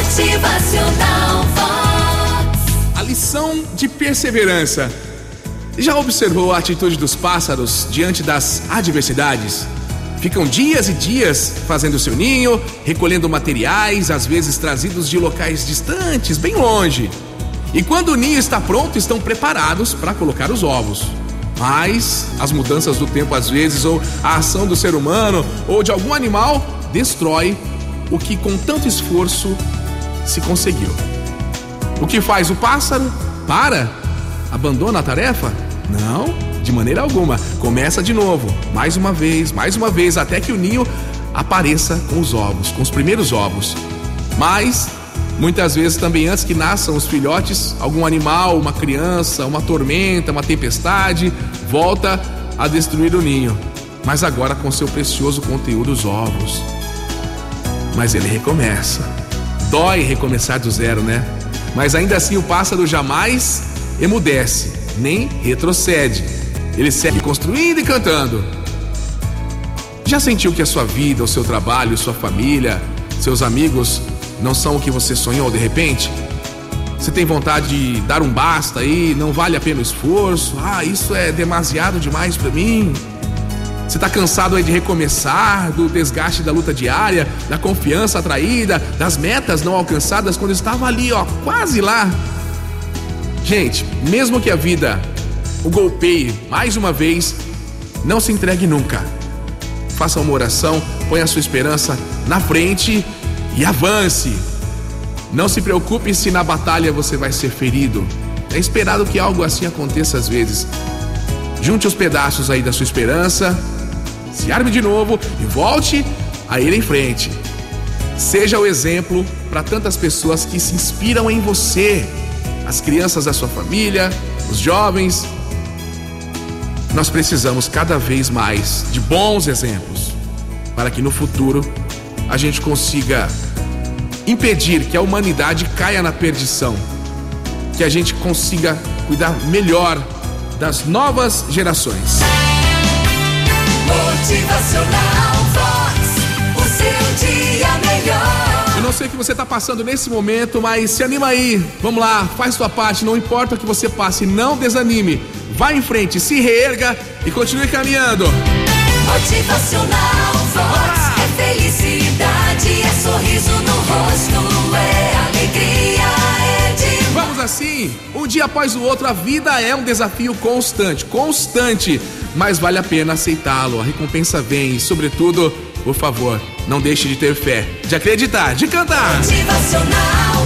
Motivacional Vox. A lição de perseverança. Já observou a atitude dos pássaros diante das adversidades? Ficam dias e dias fazendo seu ninho, recolhendo materiais, às vezes trazidos de locais distantes, bem longe. E quando o ninho está pronto, estão preparados para colocar os ovos. Mas as mudanças do tempo, às vezes, ou a ação do ser humano ou de algum animal, destrói o que com tanto esforço se conseguiu. O que faz o pássaro? Para? Abandona a tarefa? Não, de maneira alguma. Começa de novo, mais uma vez, mais uma vez, até que o ninho apareça com os ovos, com os primeiros ovos. Mas muitas vezes também antes que nasçam os filhotes, algum animal, uma criança, uma tormenta, uma tempestade, volta a destruir o ninho. Mas agora com seu precioso conteúdo, os ovos. Mas ele recomeça. Dói recomeçar do zero, né? Mas ainda assim o pássaro jamais emudece, nem retrocede. Ele segue construindo e cantando. Já sentiu que a sua vida, o seu trabalho, sua família, seus amigos não são o que você sonhou de repente? Você tem vontade de dar um basta aí, não vale a pena o esforço? Ah, isso é demasiado demais para mim. Você está cansado aí de recomeçar, do desgaste da luta diária, da confiança atraída, das metas não alcançadas quando estava ali, ó, quase lá. Gente, mesmo que a vida o golpeie mais uma vez, não se entregue nunca. Faça uma oração, ponha a sua esperança na frente e avance. Não se preocupe se na batalha você vai ser ferido. É esperado que algo assim aconteça às vezes. Junte os pedaços aí da sua esperança, se arme de novo e volte a ir em frente. Seja o exemplo para tantas pessoas que se inspiram em você, as crianças da sua família, os jovens. Nós precisamos cada vez mais de bons exemplos para que no futuro a gente consiga impedir que a humanidade caia na perdição, que a gente consiga cuidar melhor das novas gerações. Motivacional Vox. O seu dia melhor. Eu não sei o que você está passando nesse momento, mas se anima aí. Vamos lá, faz sua parte, não importa o que você passe, não desanime. Vá em frente, se reerga e continue caminhando. Motivacional Vox. É felicidade, é sorriso no rosto, assim, um dia após o outro, a vida é um desafio constante, constante, mas vale a pena aceitá-lo. A recompensa vem e, sobretudo, por favor, não deixe de ter fé, de acreditar, de cantar. motivacional